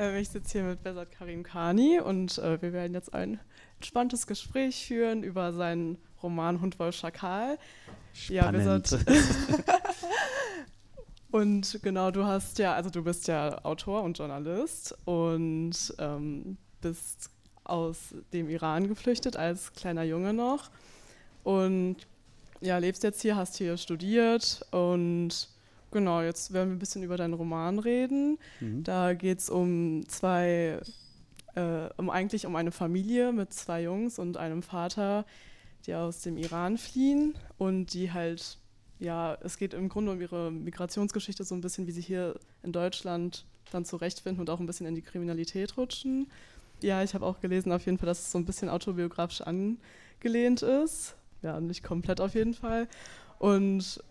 Äh, ich sitze hier mit Besat Karim Khani und äh, wir werden jetzt ein entspanntes Gespräch führen über seinen Roman Hund Wolf Schakal. Spannend. Ja, und genau, du hast ja, also du bist ja Autor und Journalist und ähm, bist aus dem Iran geflüchtet als kleiner Junge noch und ja, lebst jetzt hier, hast hier studiert und genau, jetzt werden wir ein bisschen über deinen Roman reden. Mhm. Da geht es um zwei, äh, um eigentlich um eine Familie mit zwei Jungs und einem Vater, die aus dem Iran fliehen und die halt, ja, es geht im Grunde um ihre Migrationsgeschichte, so ein bisschen, wie sie hier in Deutschland dann zurechtfinden und auch ein bisschen in die Kriminalität rutschen. Ja, ich habe auch gelesen auf jeden Fall, dass es so ein bisschen autobiografisch angelehnt ist. Ja, nicht komplett auf jeden Fall. Und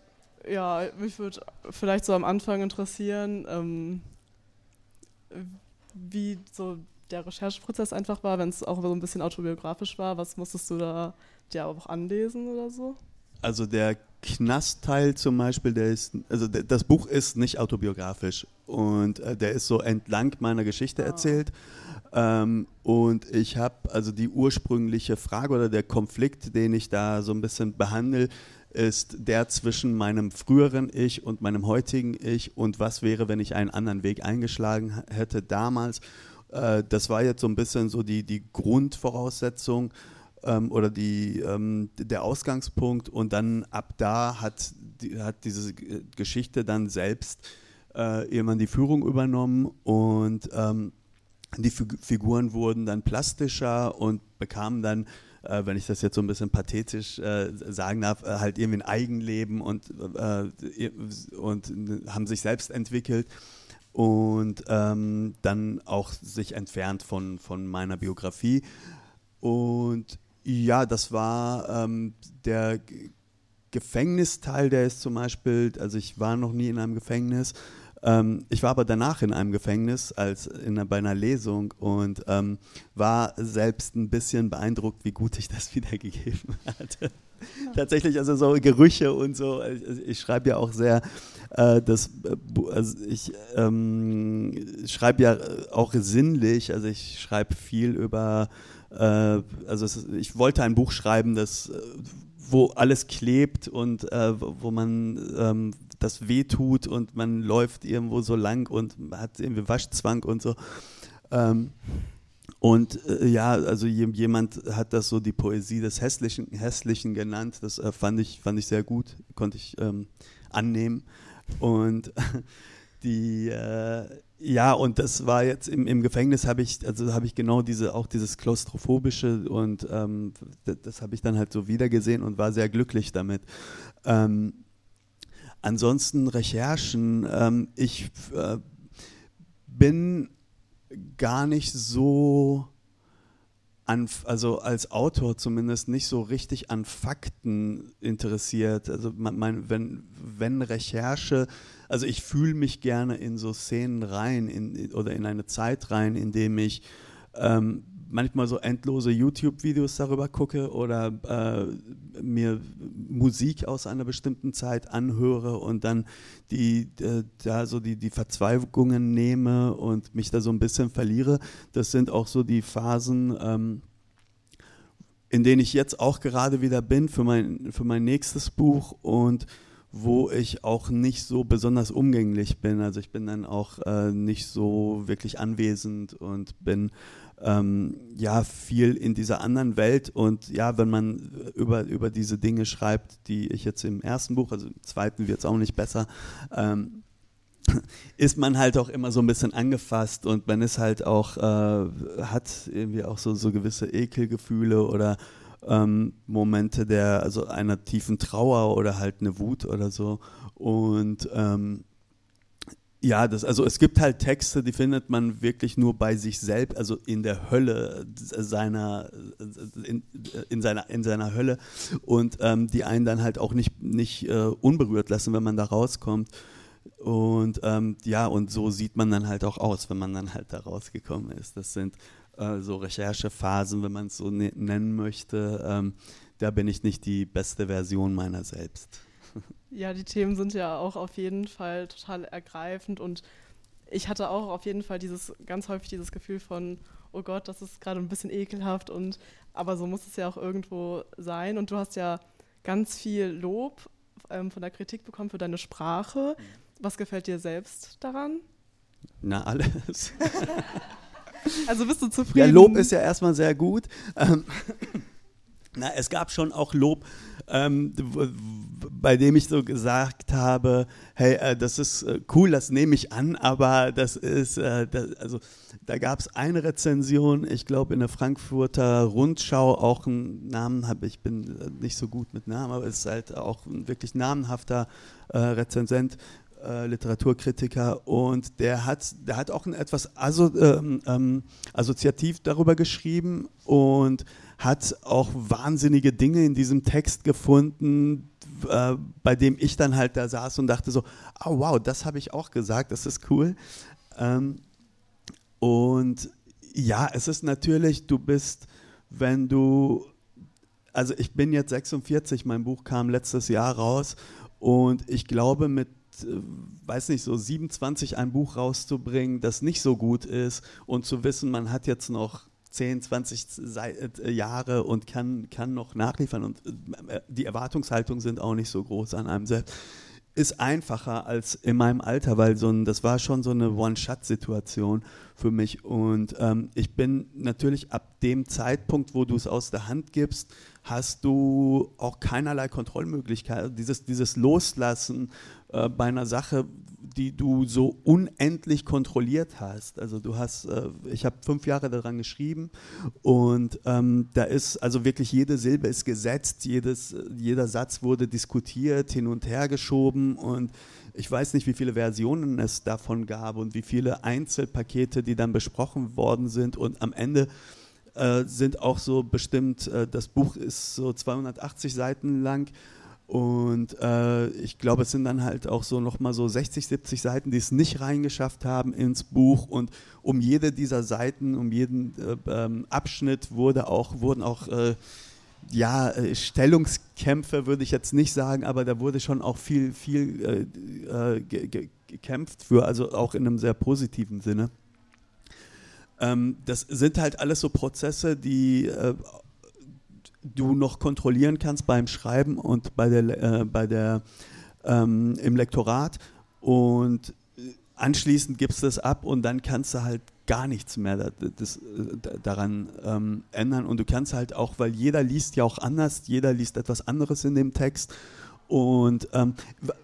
ja, mich würde vielleicht so am Anfang interessieren, ähm, wie so der Rechercheprozess einfach war, wenn es auch so ein bisschen autobiografisch war. Was musstest du da dir auch anlesen oder so? Also der Knastteil zum Beispiel, der ist, also das Buch ist nicht autobiografisch und äh, der ist so entlang meiner Geschichte ah. erzählt. Ähm, und ich habe also die ursprüngliche Frage oder der Konflikt, den ich da so ein bisschen behandle, ist der zwischen meinem früheren Ich und meinem heutigen Ich und was wäre, wenn ich einen anderen Weg eingeschlagen hätte damals. Äh, das war jetzt so ein bisschen so die, die Grundvoraussetzung ähm, oder die, ähm, der Ausgangspunkt und dann ab da hat, die, hat diese Geschichte dann selbst äh, die Führung übernommen und ähm, die Figuren wurden dann plastischer und bekamen dann äh, wenn ich das jetzt so ein bisschen pathetisch äh, sagen darf, äh, halt irgendwie ein Eigenleben und, äh, und haben sich selbst entwickelt und ähm, dann auch sich entfernt von, von meiner Biografie. Und ja, das war ähm, der Gefängnisteil, der ist zum Beispiel, also ich war noch nie in einem Gefängnis, ähm, ich war aber danach in einem Gefängnis als in, bei einer Lesung und ähm, war selbst ein bisschen beeindruckt, wie gut ich das wiedergegeben hatte. Ja. Tatsächlich, also so Gerüche und so. Ich, ich schreibe ja auch sehr, äh, das, äh, also ich ähm, schreibe ja auch sinnlich, also ich schreibe viel über, äh, also es, ich wollte ein Buch schreiben, das äh, wo alles klebt und äh, wo man ähm, das wehtut und man läuft irgendwo so lang und hat irgendwie Waschzwang und so. Ähm, und äh, ja, also jemand hat das so die Poesie des Hässlichen, Hässlichen genannt. Das äh, fand, ich, fand ich sehr gut, konnte ich ähm, annehmen. Und die, äh, ja, und das war jetzt im, im Gefängnis habe ich, also habe ich genau diese, auch dieses Klaustrophobische und ähm, das, das habe ich dann halt so wiedergesehen und war sehr glücklich damit. Ähm, Ansonsten Recherchen. Ähm, ich äh, bin gar nicht so an, also als Autor zumindest nicht so richtig an Fakten interessiert. Also mein, mein, wenn, wenn Recherche, also ich fühle mich gerne in so Szenen rein in, oder in eine Zeit rein, in dem ich ähm, manchmal so endlose YouTube-Videos darüber gucke oder äh, mir Musik aus einer bestimmten Zeit anhöre und dann die, äh, da so die, die Verzweigungen nehme und mich da so ein bisschen verliere. Das sind auch so die Phasen, ähm, in denen ich jetzt auch gerade wieder bin für mein, für mein nächstes Buch und wo ich auch nicht so besonders umgänglich bin. Also ich bin dann auch äh, nicht so wirklich anwesend und bin ähm, ja viel in dieser anderen Welt und ja, wenn man über, über diese Dinge schreibt, die ich jetzt im ersten Buch, also im zweiten wird es auch nicht besser, ähm, ist man halt auch immer so ein bisschen angefasst und man ist halt auch, äh, hat irgendwie auch so, so gewisse Ekelgefühle oder ähm, Momente der, also einer tiefen Trauer oder halt eine Wut oder so. Und ähm, ja, das, also es gibt halt Texte, die findet man wirklich nur bei sich selbst, also in der Hölle seiner, in, in seiner, in seiner Hölle und ähm, die einen dann halt auch nicht, nicht äh, unberührt lassen, wenn man da rauskommt. Und ähm, ja, und so sieht man dann halt auch aus, wenn man dann halt da rausgekommen ist. Das sind äh, so Recherchephasen, wenn man es so ne nennen möchte. Ähm, da bin ich nicht die beste Version meiner selbst. Ja, die Themen sind ja auch auf jeden Fall total ergreifend und ich hatte auch auf jeden Fall dieses ganz häufig dieses Gefühl von, oh Gott, das ist gerade ein bisschen ekelhaft und aber so muss es ja auch irgendwo sein. Und du hast ja ganz viel Lob ähm, von der Kritik bekommen für deine Sprache. Mhm. Was gefällt dir selbst daran? Na, alles. also bist du zufrieden? Ja, Lob ist ja erstmal sehr gut. Ähm, na, es gab schon auch Lob, ähm, bei dem ich so gesagt habe, hey, äh, das ist äh, cool, das nehme ich an, aber das ist, äh, das, also da gab es eine Rezension, ich glaube in der Frankfurter Rundschau, auch einen Namen habe ich bin äh, nicht so gut mit Namen, aber es ist halt auch ein wirklich namenhafter äh, Rezensent, äh, Literaturkritiker und der hat, der hat auch etwas aso, ähm, ähm, assoziativ darüber geschrieben und hat auch wahnsinnige Dinge in diesem Text gefunden, äh, bei dem ich dann halt da saß und dachte so, oh wow, das habe ich auch gesagt, das ist cool. Ähm, und ja, es ist natürlich, du bist, wenn du, also ich bin jetzt 46, mein Buch kam letztes Jahr raus und ich glaube mit weiß nicht, so 27 ein Buch rauszubringen, das nicht so gut ist und zu wissen, man hat jetzt noch 10, 20 äh, Jahre und kann, kann noch nachliefern und äh, die Erwartungshaltungen sind auch nicht so groß an einem selbst. Ist einfacher als in meinem Alter, weil so ein, das war schon so eine One-Shot-Situation für mich. Und ähm, ich bin natürlich ab dem Zeitpunkt, wo du es aus der Hand gibst, hast du auch keinerlei Kontrollmöglichkeit. Dieses, dieses Loslassen äh, bei einer Sache, die du so unendlich kontrolliert hast. Also du hast, äh, ich habe fünf Jahre daran geschrieben und ähm, da ist also wirklich jede Silbe ist gesetzt, jedes, jeder Satz wurde diskutiert, hin und her geschoben und ich weiß nicht, wie viele Versionen es davon gab und wie viele Einzelpakete, die dann besprochen worden sind und am Ende äh, sind auch so bestimmt, äh, das Buch ist so 280 Seiten lang und äh, ich glaube, es sind dann halt auch so nochmal so 60, 70 Seiten, die es nicht reingeschafft haben ins Buch. Und um jede dieser Seiten, um jeden äh, ähm, Abschnitt wurde auch, wurden auch äh, ja, äh, Stellungskämpfe, würde ich jetzt nicht sagen, aber da wurde schon auch viel, viel äh, äh, gekämpft für, also auch in einem sehr positiven Sinne. Ähm, das sind halt alles so Prozesse, die du noch kontrollieren kannst beim Schreiben und bei der, äh, bei der ähm, im Lektorat. Und anschließend gibst du es ab und dann kannst du halt gar nichts mehr das, das, daran ähm, ändern. Und du kannst halt auch, weil jeder liest ja auch anders, jeder liest etwas anderes in dem Text. Und ähm,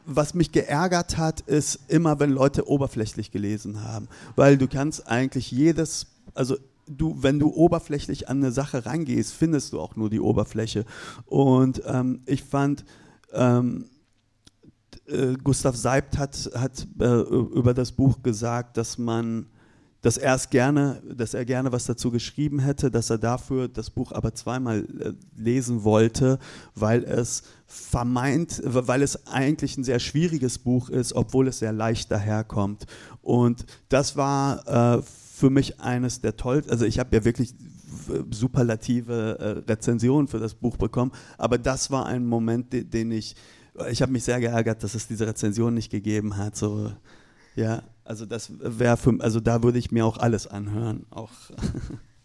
was mich geärgert hat, ist immer, wenn Leute oberflächlich gelesen haben, weil du kannst eigentlich jedes, also du, wenn du oberflächlich an eine Sache rangehst, findest du auch nur die Oberfläche. Und ähm, ich fand, ähm, äh, Gustav Seibt hat, hat äh, über das Buch gesagt, dass man dass er es gerne, dass er gerne was dazu geschrieben hätte, dass er dafür das Buch aber zweimal äh, lesen wollte, weil es vermeint, weil es eigentlich ein sehr schwieriges Buch ist, obwohl es sehr leicht daherkommt. Und das war äh, für mich eines der tollsten, also ich habe ja wirklich superlative äh, Rezensionen für das Buch bekommen, aber das war ein Moment, den, den ich, ich habe mich sehr geärgert, dass es diese Rezension nicht gegeben hat, so, ja, also das wäre für, also da würde ich mir auch alles anhören, auch.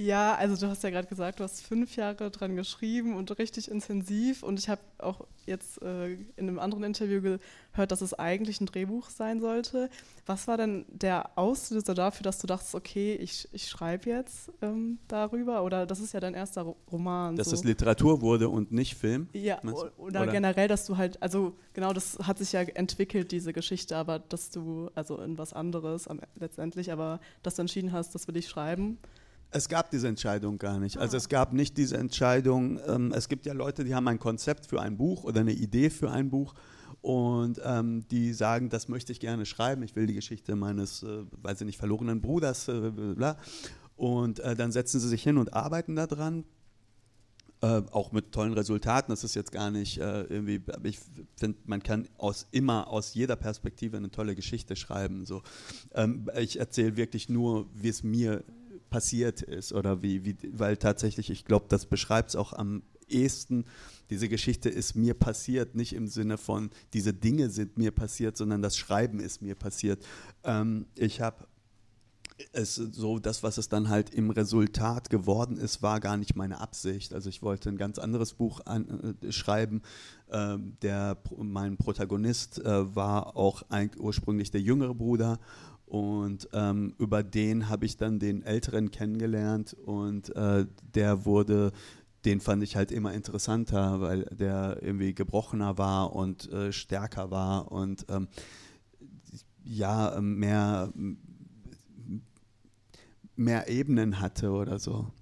Ja, also du hast ja gerade gesagt, du hast fünf Jahre dran geschrieben und richtig intensiv. Und ich habe auch jetzt äh, in einem anderen Interview gehört, dass es eigentlich ein Drehbuch sein sollte. Was war denn der Auslöser dafür, dass du dachtest, okay, ich, ich schreibe jetzt ähm, darüber? Oder das ist ja dein erster Roman. Dass so. es Literatur wurde und nicht Film? Ja, oder, oder, generell, dass du halt, also genau, das hat sich ja entwickelt, diese Geschichte, aber dass du, also in was anderes am, letztendlich, aber dass du entschieden hast, das will ich schreiben. Es gab diese Entscheidung gar nicht. Also ah. es gab nicht diese Entscheidung. Ähm, es gibt ja Leute, die haben ein Konzept für ein Buch oder eine Idee für ein Buch und ähm, die sagen, das möchte ich gerne schreiben. Ich will die Geschichte meines, äh, weiß ich nicht, verlorenen Bruders, äh, bla. Und äh, dann setzen sie sich hin und arbeiten daran. Äh, auch mit tollen Resultaten. Das ist jetzt gar nicht äh, irgendwie, ich finde, man kann aus immer aus jeder Perspektive eine tolle Geschichte schreiben. So. Ähm, ich erzähle wirklich nur, wie es mir passiert ist oder wie, wie weil tatsächlich, ich glaube, das beschreibt es auch am ehesten, diese Geschichte ist mir passiert, nicht im Sinne von, diese Dinge sind mir passiert, sondern das Schreiben ist mir passiert. Ähm, ich habe es so, das, was es dann halt im Resultat geworden ist, war gar nicht meine Absicht. Also ich wollte ein ganz anderes Buch an, äh, schreiben. Ähm, der, mein Protagonist äh, war auch ein, ursprünglich der jüngere Bruder und ähm, über den habe ich dann den Älteren kennengelernt und äh, der wurde, den fand ich halt immer interessanter, weil der irgendwie gebrochener war und äh, stärker war und ähm, ja, mehr, mehr Ebenen hatte oder so.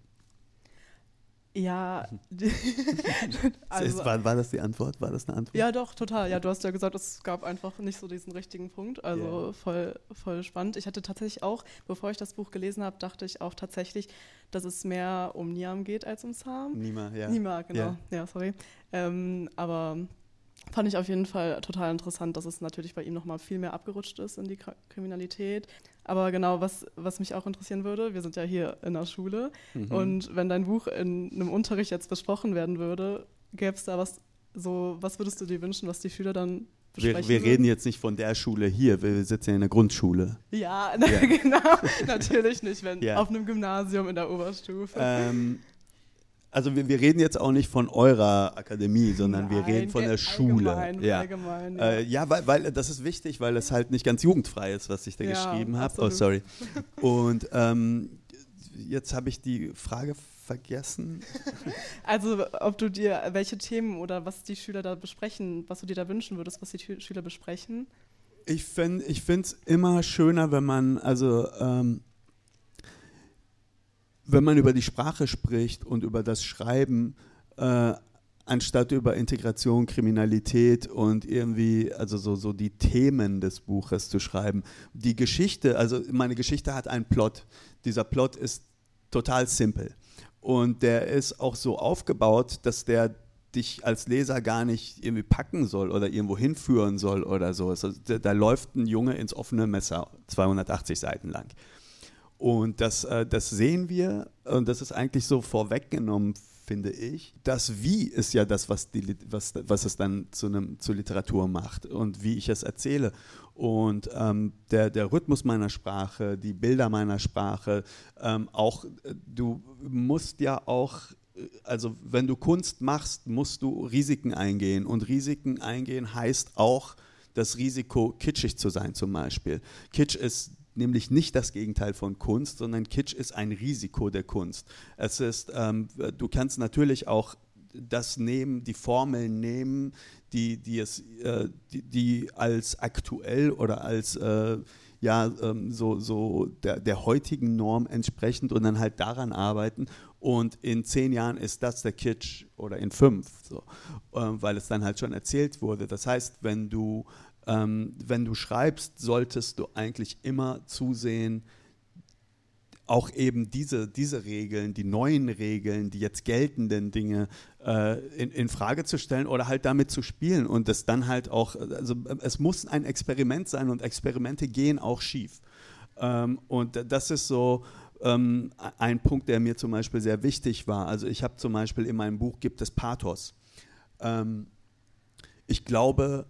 Ja, also, war, war, das die Antwort? War das eine Antwort? Ja, doch, total. Ja, du hast ja gesagt, es gab einfach nicht so diesen richtigen Punkt. Also yeah. voll, voll spannend. Ich hatte tatsächlich auch, bevor ich das Buch gelesen habe, dachte ich auch tatsächlich, dass es mehr um Niam geht als um Sam. Nima, ja. Nima, genau. Yeah. Ja, sorry. Ähm, aber fand ich auf jeden Fall total interessant, dass es natürlich bei ihm nochmal viel mehr abgerutscht ist in die Kriminalität. Aber genau, was, was mich auch interessieren würde, wir sind ja hier in der Schule mhm. und wenn dein Buch in einem Unterricht jetzt besprochen werden würde, gäbe es da was so, was würdest du dir wünschen, was die Schüler dann besprechen Wir, wir reden jetzt nicht von der Schule hier, wir sitzen ja in der Grundschule. Ja, ja. genau, natürlich nicht, wenn ja. auf einem Gymnasium in der Oberstufe. Ähm, also wir, wir, reden jetzt auch nicht von eurer Akademie, sondern Nein, wir reden von der Schule. Allgemein, ja, allgemein, ja. Äh, ja weil, weil, das ist wichtig, weil es halt nicht ganz jugendfrei ist, was ich da ja, geschrieben habe. Oh, sorry. Und ähm, jetzt habe ich die Frage vergessen. Also ob du dir, welche Themen oder was die Schüler da besprechen, was du dir da wünschen würdest, was die Schüler besprechen? Ich finde es immer schöner, wenn man, also ähm, wenn man über die Sprache spricht und über das Schreiben, äh, anstatt über Integration, Kriminalität und irgendwie, also so, so die Themen des Buches zu schreiben. Die Geschichte, also meine Geschichte hat einen Plot. Dieser Plot ist total simpel. Und der ist auch so aufgebaut, dass der dich als Leser gar nicht irgendwie packen soll oder irgendwo hinführen soll oder so. Also, da, da läuft ein Junge ins offene Messer, 280 Seiten lang. Und das, äh, das sehen wir, und das ist eigentlich so vorweggenommen, finde ich. Das Wie ist ja das, was, die, was, was es dann zu einem, zur Literatur macht und wie ich es erzähle. Und ähm, der, der Rhythmus meiner Sprache, die Bilder meiner Sprache, ähm, auch du musst ja auch also wenn du Kunst machst, musst du Risiken eingehen. Und Risiken eingehen heißt auch das Risiko, kitschig zu sein zum Beispiel. Kitsch ist nämlich nicht das Gegenteil von Kunst, sondern Kitsch ist ein Risiko der Kunst. Es ist, ähm, du kannst natürlich auch das nehmen, die Formeln nehmen, die, die, es, äh, die, die, als aktuell oder als äh, ja, ähm, so, so der, der heutigen Norm entsprechend und dann halt daran arbeiten. Und in zehn Jahren ist das der Kitsch oder in fünf, so, äh, weil es dann halt schon erzählt wurde. Das heißt, wenn du ähm, wenn du schreibst, solltest du eigentlich immer zusehen, auch eben diese, diese Regeln, die neuen Regeln, die jetzt geltenden Dinge äh, in, in, Frage zu stellen oder halt damit zu spielen und das dann halt auch, also es muss ein Experiment sein und Experimente gehen auch schief. Ähm, und das ist so ähm, ein Punkt, der mir zum Beispiel sehr wichtig war. Also ich habe zum Beispiel in meinem Buch gibt es Pathos. Ähm, ich glaube,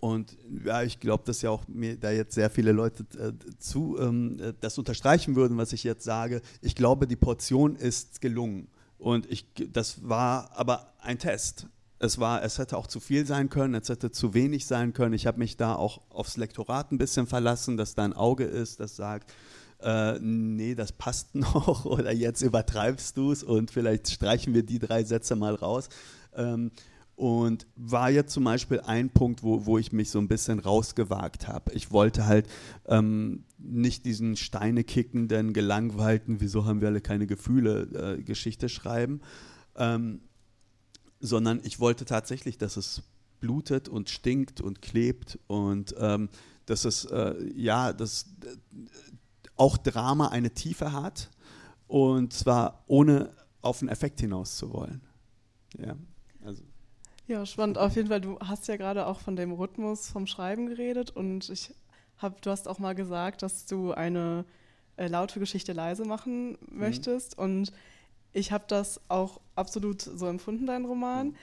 und ja, ich glaube, dass ja auch mir da jetzt sehr viele Leute äh, zu ähm, äh, das unterstreichen würden, was ich jetzt sage. Ich glaube, die Portion ist gelungen. Und ich, das war aber ein Test. Es, war, es hätte auch zu viel sein können, es hätte zu wenig sein können. Ich habe mich da auch aufs Lektorat ein bisschen verlassen, dass da ein Auge ist, das sagt, äh, nee, das passt noch oder jetzt übertreibst du es und vielleicht streichen wir die drei Sätze mal raus. Ähm, und war jetzt zum Beispiel ein Punkt, wo, wo ich mich so ein bisschen rausgewagt habe. Ich wollte halt ähm, nicht diesen steinekickenden, gelangweilten, wieso haben wir alle keine Gefühle, äh, Geschichte schreiben, ähm, sondern ich wollte tatsächlich, dass es blutet und stinkt und klebt und ähm, dass es, äh, ja, dass äh, auch Drama eine Tiefe hat und zwar ohne auf einen Effekt hinaus zu wollen. Ja. Ja, spannend. Auf jeden Fall, du hast ja gerade auch von dem Rhythmus vom Schreiben geredet und ich hab, du hast auch mal gesagt, dass du eine äh, laute Geschichte leise machen mhm. möchtest. Mhm. Und ich habe das auch absolut so empfunden, dein Roman.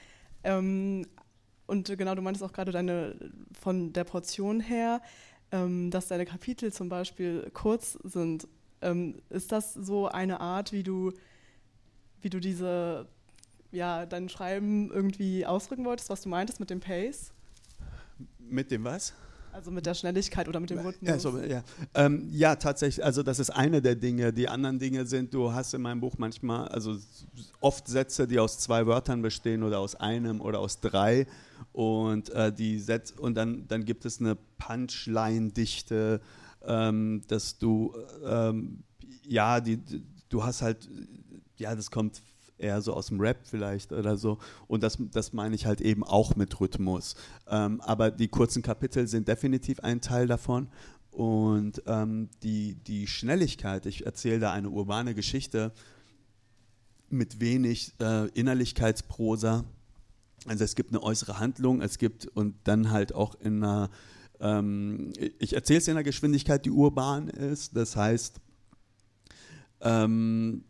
Ähm, und genau, du meintest auch gerade deine von der Portion her, ähm, dass deine Kapitel zum Beispiel kurz sind. Ähm, ist das so eine Art, wie du, wie du diese, ja, dein Schreiben irgendwie ausdrücken wolltest, was du meintest mit dem Pace? Mit dem was? Also mit der Schnelligkeit oder mit dem Rhythmus? Ja, so, ja. Ähm, ja, tatsächlich. Also das ist eine der Dinge. Die anderen Dinge sind, du hast in meinem Buch manchmal, also oft Sätze, die aus zwei Wörtern bestehen oder aus einem oder aus drei. Und äh, die Sätze, und dann, dann gibt es eine Punchline-Dichte, ähm, dass du, ähm, ja, die, du hast halt, ja, das kommt eher so aus dem Rap vielleicht oder so. Und das, das meine ich halt eben auch mit Rhythmus. Ähm, aber die kurzen Kapitel sind definitiv ein Teil davon. Und ähm, die, die Schnelligkeit, ich erzähle da eine urbane Geschichte mit wenig äh, Innerlichkeitsprosa. Also es gibt eine äußere Handlung, es gibt und dann halt auch in einer, ähm, ich erzähle es in einer Geschwindigkeit, die urban ist. Das heißt, ähm,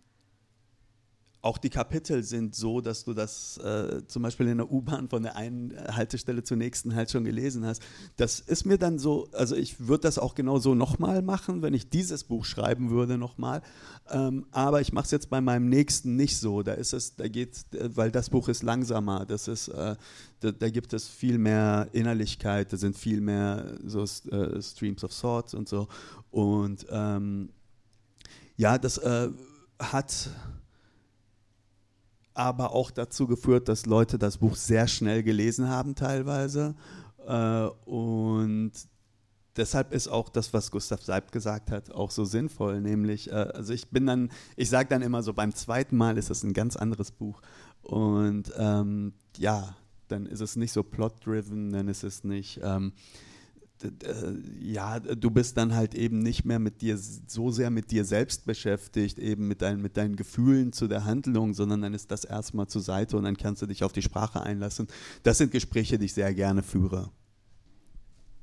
auch die Kapitel sind so, dass du das äh, zum Beispiel in der U-Bahn von der einen Haltestelle zur nächsten halt schon gelesen hast. Das ist mir dann so, also ich würde das auch genau so nochmal machen, wenn ich dieses Buch schreiben würde nochmal. Ähm, aber ich mache es jetzt bei meinem nächsten nicht so. Da ist es, da geht, weil das Buch ist langsamer. Das ist, äh, da, da, gibt es viel mehr Innerlichkeit. Da sind viel mehr so äh, Streams of Thoughts und so. Und ähm, ja, das äh, hat aber auch dazu geführt, dass Leute das Buch sehr schnell gelesen haben teilweise. Äh, und deshalb ist auch das, was Gustav Seibt gesagt hat, auch so sinnvoll. Nämlich, äh, also ich bin dann, ich sage dann immer so, beim zweiten Mal ist es ein ganz anderes Buch. Und ähm, ja, dann ist es nicht so plot-driven, dann ist es nicht. Ähm, ja, du bist dann halt eben nicht mehr mit dir so sehr mit dir selbst beschäftigt, eben mit, dein, mit deinen Gefühlen zu der Handlung, sondern dann ist das erstmal zur Seite und dann kannst du dich auf die Sprache einlassen. Das sind Gespräche, die ich sehr gerne führe.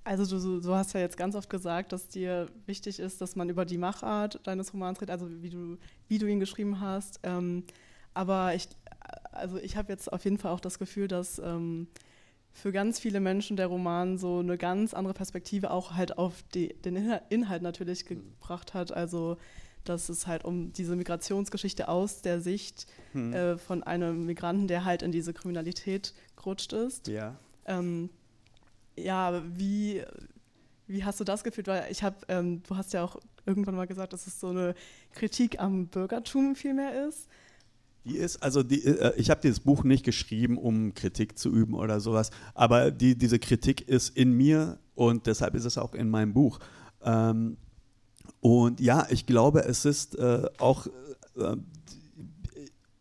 Also du, du hast ja jetzt ganz oft gesagt, dass dir wichtig ist, dass man über die Machart deines Romans redet, also wie du, wie du ihn geschrieben hast. Ähm, aber ich, also ich habe jetzt auf jeden Fall auch das Gefühl, dass ähm, für ganz viele Menschen der Roman so eine ganz andere Perspektive auch halt auf die, den Inhalt natürlich mhm. gebracht hat. Also dass es halt um diese Migrationsgeschichte aus der Sicht hm. äh, von einem Migranten, der halt in diese Kriminalität gerutscht ist. Ja. Ähm, ja, wie, wie hast du das gefühlt? Weil ich habe, ähm, du hast ja auch irgendwann mal gesagt, dass es so eine Kritik am Bürgertum vielmehr ist. Die ist, also die, äh, ich habe dieses Buch nicht geschrieben, um Kritik zu üben oder sowas, aber die, diese Kritik ist in mir und deshalb ist es auch in meinem Buch. Ähm, und ja, ich glaube, es ist äh, auch, äh,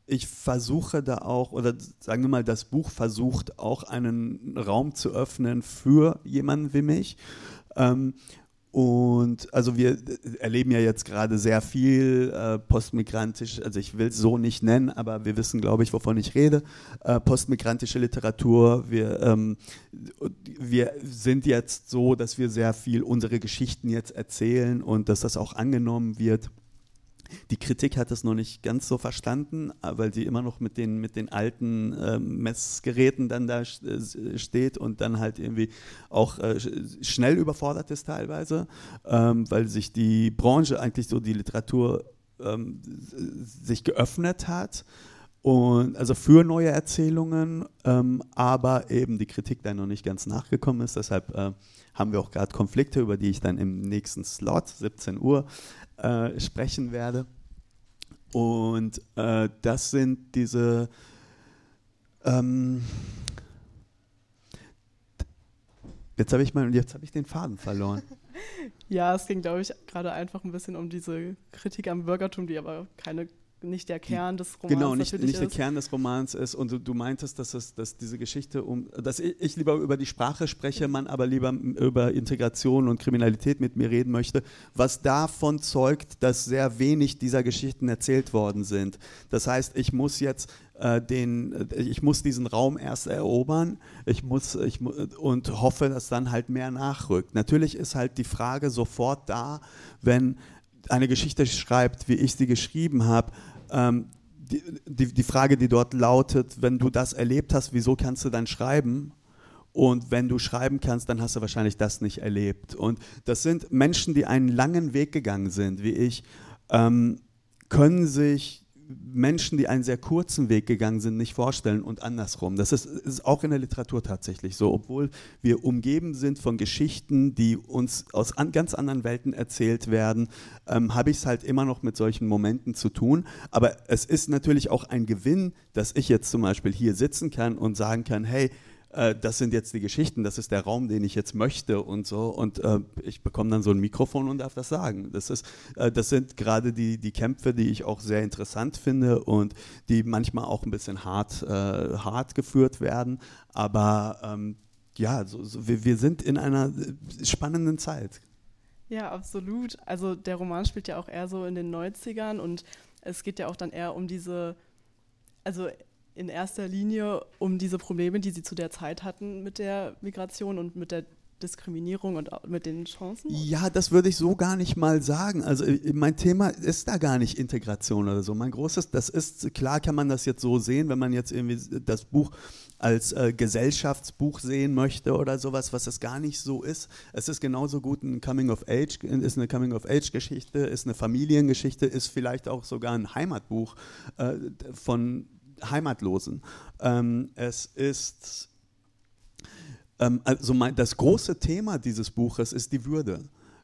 ich versuche da auch, oder sagen wir mal, das Buch versucht auch einen Raum zu öffnen für jemanden wie mich. Ähm, und also wir erleben ja jetzt gerade sehr viel äh, postmigrantisch, also ich will es so nicht nennen, aber wir wissen, glaube ich, wovon ich rede, äh, postmigrantische Literatur. Wir, ähm, wir sind jetzt so, dass wir sehr viel unsere Geschichten jetzt erzählen und dass das auch angenommen wird. Die Kritik hat es noch nicht ganz so verstanden, weil sie immer noch mit den, mit den alten äh, Messgeräten dann da äh, steht und dann halt irgendwie auch äh, schnell überfordert ist teilweise, ähm, weil sich die Branche, eigentlich so die Literatur, ähm, sich geöffnet hat. Und also für neue Erzählungen, ähm, aber eben die Kritik dann noch nicht ganz nachgekommen ist. Deshalb äh, haben wir auch gerade Konflikte, über die ich dann im nächsten Slot, 17 Uhr, äh, sprechen werde. Und äh, das sind diese ähm, Jetzt habe ich mal, jetzt habe ich den Faden verloren. ja, es ging, glaube ich, gerade einfach ein bisschen um diese Kritik am Bürgertum, die aber keine nicht der Kern des Romans Genau, nicht, nicht der Kern des Romans ist. Und du, du meintest, dass, es, dass diese Geschichte um, dass ich, ich, lieber über die Sprache spreche, man aber lieber über Integration und Kriminalität mit mir reden möchte, was davon zeugt, dass sehr wenig dieser Geschichten erzählt worden sind. Das heißt, ich muss jetzt äh, den, ich muss diesen Raum erst erobern, ich muss, ich, und hoffe, dass dann halt mehr nachrückt. Natürlich ist halt die Frage sofort da, wenn eine Geschichte schreibt, wie ich sie geschrieben habe, ähm, die, die, die Frage, die dort lautet, wenn du das erlebt hast, wieso kannst du dann schreiben? Und wenn du schreiben kannst, dann hast du wahrscheinlich das nicht erlebt. Und das sind Menschen, die einen langen Weg gegangen sind, wie ich, ähm, können sich Menschen, die einen sehr kurzen Weg gegangen sind, nicht vorstellen und andersrum. Das ist, ist, auch in der Literatur tatsächlich so. Obwohl wir umgeben sind von Geschichten, die uns aus an, ganz anderen Welten erzählt werden, ähm, habe ich es halt immer noch mit solchen Momenten zu tun. Aber es ist natürlich auch ein Gewinn, dass ich jetzt zum Beispiel hier sitzen kann und sagen kann, hey, äh, das sind jetzt die Geschichten, das ist der Raum, den ich jetzt möchte und so. Und äh, ich bekomme dann so ein Mikrofon und darf das sagen. Das, ist, äh, das sind gerade die, die Kämpfe, die ich auch sehr interessant finde und die manchmal auch ein bisschen hart, äh, hart geführt werden. Aber ähm, ja, so, so, wir, wir sind in einer äh, spannenden Zeit. Ja, absolut. Also der Roman spielt ja auch eher so in den 90ern und es geht ja auch dann eher um diese, also in erster Linie um diese Probleme, die sie zu der Zeit hatten mit der Migration und mit der Diskriminierung und mit den Chancen? Ja, das würde ich so gar nicht mal sagen. Also äh, mein Thema ist da gar nicht Integration oder so. Mein großes, das ist, klar kann man das jetzt so sehen, wenn man jetzt irgendwie das Buch als äh, Gesellschaftsbuch sehen möchte oder sowas, was es gar nicht so ist. Es ist genauso gut ein Coming of Age, ist eine Coming of Age Geschichte, ist eine Familiengeschichte, ist vielleicht auch sogar ein Heimatbuch äh, von Heimatlosen. Ähm, es ist, ähm, also mein, das große Thema dieses Buches ist die Würde.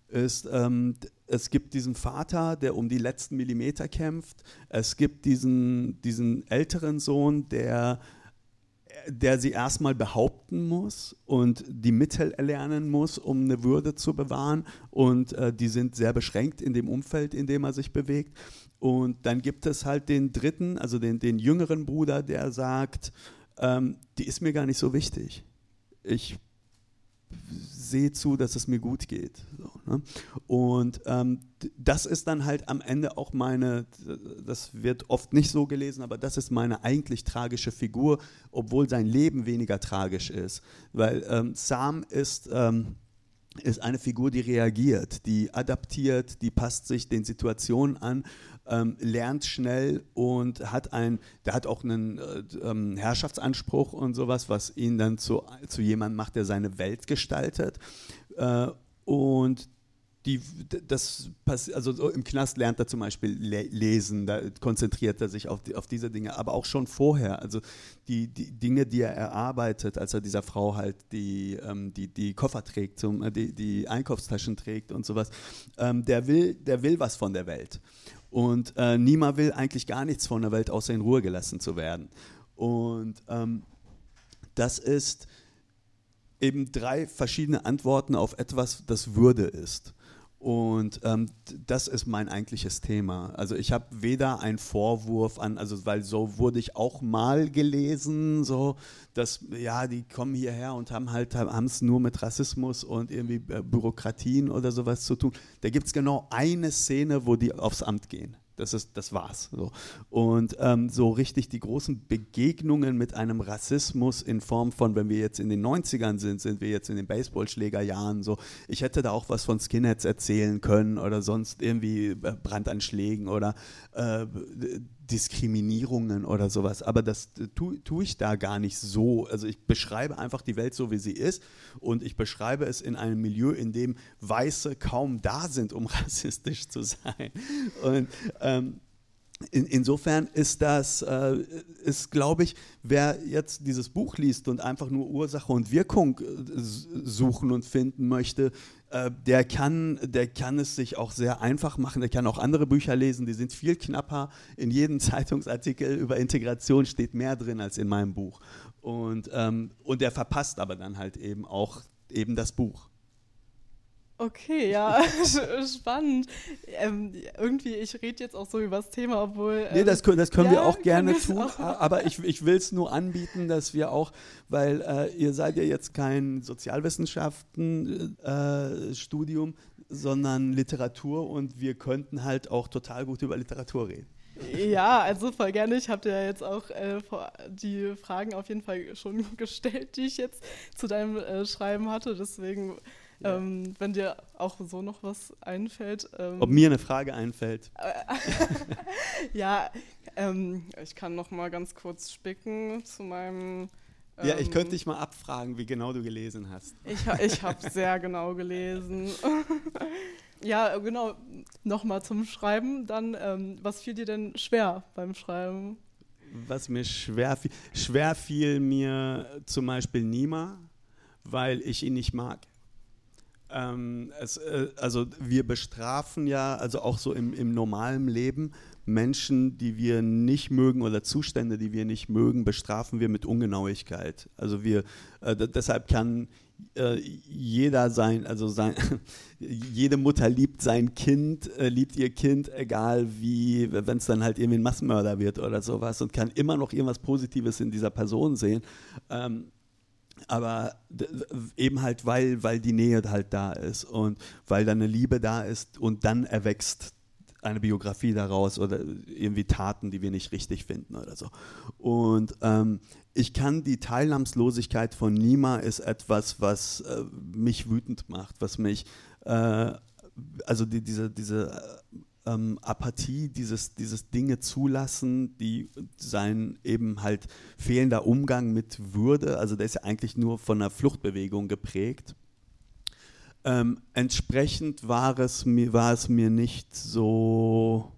Ist, ähm, es gibt diesen Vater, der um die letzten Millimeter kämpft. Es gibt diesen, diesen älteren Sohn, der der sie erstmal behaupten muss und die Mittel erlernen muss, um eine Würde zu bewahren. Und äh, die sind sehr beschränkt in dem Umfeld, in dem er sich bewegt. Und dann gibt es halt den dritten, also den, den jüngeren Bruder, der sagt, ähm, die ist mir gar nicht so wichtig. Ich sehe zu, dass es mir gut geht. So, ne? Und ähm, das ist dann halt am Ende auch meine, das wird oft nicht so gelesen, aber das ist meine eigentlich tragische Figur, obwohl sein Leben weniger tragisch ist. Weil ähm, Sam ist... Ähm, ist eine Figur, die reagiert, die adaptiert, die passt sich den Situationen an ähm, lernt schnell und hat ein, der hat auch einen äh, ähm, Herrschaftsanspruch und sowas, was ihn dann zu, zu jemandem macht, der seine Welt gestaltet. Äh, und die, das also im Knast lernt er zum Beispiel lesen, da konzentriert er sich auf, die, auf diese Dinge, aber auch schon vorher, also die, die Dinge, die er erarbeitet, als er dieser Frau halt die, ähm, die, die Koffer trägt, zum, äh, die, die Einkaufstaschen trägt und sowas, ähm, der, will, der will was von der Welt. Und äh, niemand will eigentlich gar nichts von der Welt, außer in Ruhe gelassen zu werden. Und ähm, das ist eben drei verschiedene Antworten auf etwas, das Würde ist. Und ähm, das ist mein eigentliches Thema. Also ich habe weder einen Vorwurf an, also weil so wurde ich auch mal gelesen, so dass ja die kommen hierher und haben halt haben es nur mit Rassismus und irgendwie äh, Bürokratien oder sowas zu tun. Da gibt es genau eine Szene, wo die aufs Amt gehen. Das, ist, das war's. So. Und ähm, so richtig die großen Begegnungen mit einem Rassismus in Form von, wenn wir jetzt in den 90ern sind, sind wir jetzt in den Baseballschlägerjahren so. Ich hätte da auch was von Skinheads erzählen können oder sonst irgendwie äh, Brandanschlägen oder äh, Diskriminierungen oder sowas. Aber das tue tu ich da gar nicht so. Also ich beschreibe einfach die Welt so, wie sie ist. Und ich beschreibe es in einem Milieu, in dem Weiße kaum da sind, um rassistisch zu sein. Und ähm, in, insofern ist das, äh, ist glaube ich, wer jetzt dieses Buch liest und einfach nur Ursache und Wirkung äh, suchen und finden möchte, äh, der, kann, der kann es sich auch sehr einfach machen. Der kann auch andere Bücher lesen, die sind viel knapper. In jedem Zeitungsartikel über Integration steht mehr drin als in meinem Buch. Und, ähm, und der verpasst aber dann halt eben auch eben das Buch. Okay, ja, spannend. Ähm, irgendwie, ich rede jetzt auch so über das Thema, obwohl. Ähm, nee, das, das können ja, wir auch gerne tun, auch. aber ich, ich will es nur anbieten, dass wir auch, weil äh, ihr seid ja jetzt kein Sozialwissenschaften-Studium, äh, sondern Literatur und wir könnten halt auch total gut über Literatur reden. Ja, also voll gerne. Ich habe dir ja jetzt auch äh, die Fragen auf jeden Fall schon gestellt, die ich jetzt zu deinem äh, Schreiben hatte. Deswegen Ja. Ähm, wenn dir auch so noch was einfällt. Ähm, Ob mir eine Frage einfällt. ja, ähm, ich kann noch mal ganz kurz spicken zu meinem. ja, ich könnte ähm, dich mal abfragen, wie genau du gelesen hast. Ich, ich habe sehr genau gelesen. ja, genau. Nochmal zum Schreiben. Dann, ähm, was fiel dir denn schwer beim Schreiben? Was mir schwer fiel, schwer fiel mir zum Beispiel Nima, weil ich ihn nicht mag. Ähm, es, äh, also wir bestrafen ja, also auch so im, im normalen Leben, Menschen, die wir nicht mögen oder Zustände, die wir nicht mögen, bestrafen wir mit Ungenauigkeit. Also wir, äh, deshalb kann äh, jeder sein, also sein, jede Mutter liebt sein Kind, äh, liebt ihr Kind, egal wie, wenn es dann halt irgendwie ein Massenmörder wird oder sowas und kann immer noch irgendwas Positives in dieser Person sehen. Ähm, aber eben halt, weil, weil die Nähe halt da ist und weil da eine Liebe da ist und dann erwächst eine Biografie daraus oder irgendwie Taten, die wir nicht richtig finden oder so. Und ähm, ich kann die Teilnahmslosigkeit von Nima ist etwas, was äh, mich wütend macht, was mich, äh, also die, diese, diese ähm, Apathie, dieses, dieses Dinge zulassen, die sein eben halt fehlender Umgang mit Würde, also der ist ja eigentlich nur von einer Fluchtbewegung geprägt. Ähm, entsprechend war es, mir, war es mir nicht so,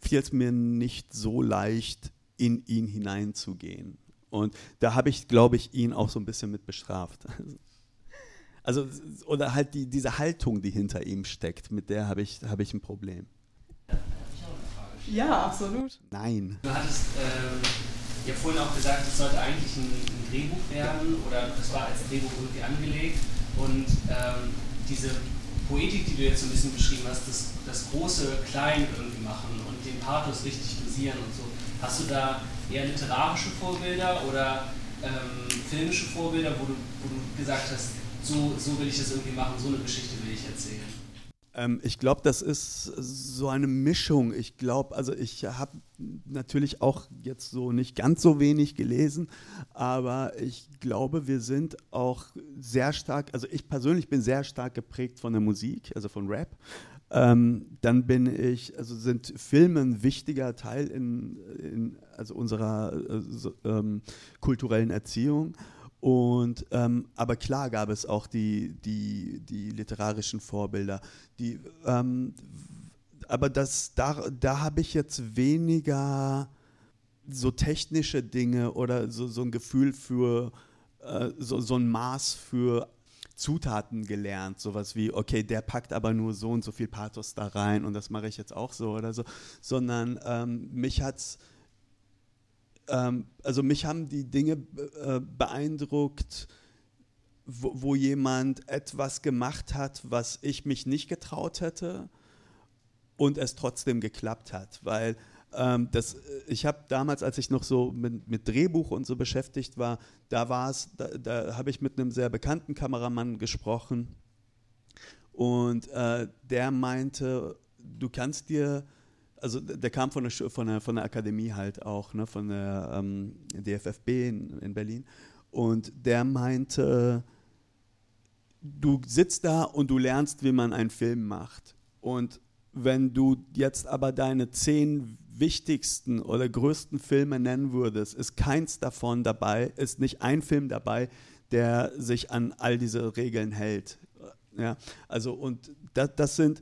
fiel es mir nicht so leicht, in ihn hineinzugehen. Und da habe ich, glaube ich, ihn auch so ein bisschen mit bestraft. Also, oder halt die, diese Haltung, die hinter ihm steckt, mit der habe ich, hab ich ein Problem. Ja, absolut. Nein. Du hattest äh, ja vorhin auch gesagt, es sollte eigentlich ein, ein, Drehbuch werden oder es war als Drehbuch irgendwie angelegt und ähm, diese Poetik, die du jetzt so ein bisschen beschrieben hast, das, das große klein irgendwie machen und den Pathos richtig dosieren und so. Hast du da eher literarische Vorbilder oder ähm, filmische Vorbilder, wo du, wo du gesagt hast, so, so will ich das irgendwie machen, so eine Geschichte will ich erzählen? Ähm, ich glaube, das ist so eine Mischung. Ich glaube, also ich habe natürlich auch jetzt so nicht ganz so wenig gelesen, aber ich glaube, wir sind auch sehr stark, also ich persönlich bin sehr stark geprägt von der Musik, also von Rap. Ähm, dann bin ich, also sind Filme ein wichtiger Teil in, in also unserer äh, so, ähm, kulturellen Erziehung. Und, ähm, aber klar gab es auch die, die, die literarischen Vorbilder. Die, ähm, aber das, da, da habe ich jetzt weniger so technische Dinge oder so, so ein Gefühl für, äh, so, so ein Maß für Zutaten gelernt, sowas wie, okay, der packt aber nur so und so viel Pathos da rein und das mache ich jetzt auch so oder so, sondern ähm, mich hat es ähm, also mich haben die Dinge äh, beeindruckt, wo, wo, jemand etwas gemacht hat, was ich mich nicht getraut hätte und es trotzdem geklappt hat, weil ähm, das, ich habe damals, als ich noch so mit, mit, Drehbuch und so beschäftigt war, da war es, da, da habe ich mit einem sehr bekannten Kameramann gesprochen und äh, der meinte, du kannst dir also der kam von der, von der, von der Akademie halt auch, ne, von der ähm, DFFB in, in Berlin. Und der meinte, du sitzt da und du lernst, wie man einen Film macht. Und wenn du jetzt aber deine zehn wichtigsten oder größten Filme nennen würdest, ist keins davon dabei, ist nicht ein Film dabei, der sich an all diese Regeln hält. Ja, also und das, das sind,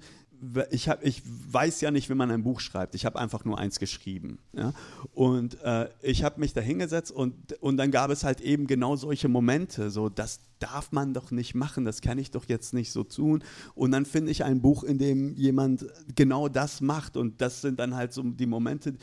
ich, hab, ich weiß ja nicht, wie man ein Buch schreibt. Ich habe einfach nur eins geschrieben. Ja? Und äh, ich habe mich da hingesetzt und, und dann gab es halt eben genau solche Momente. So, das darf man doch nicht machen, das kann ich doch jetzt nicht so tun. Und dann finde ich ein Buch, in dem jemand genau das macht. Und das sind dann halt so die Momente.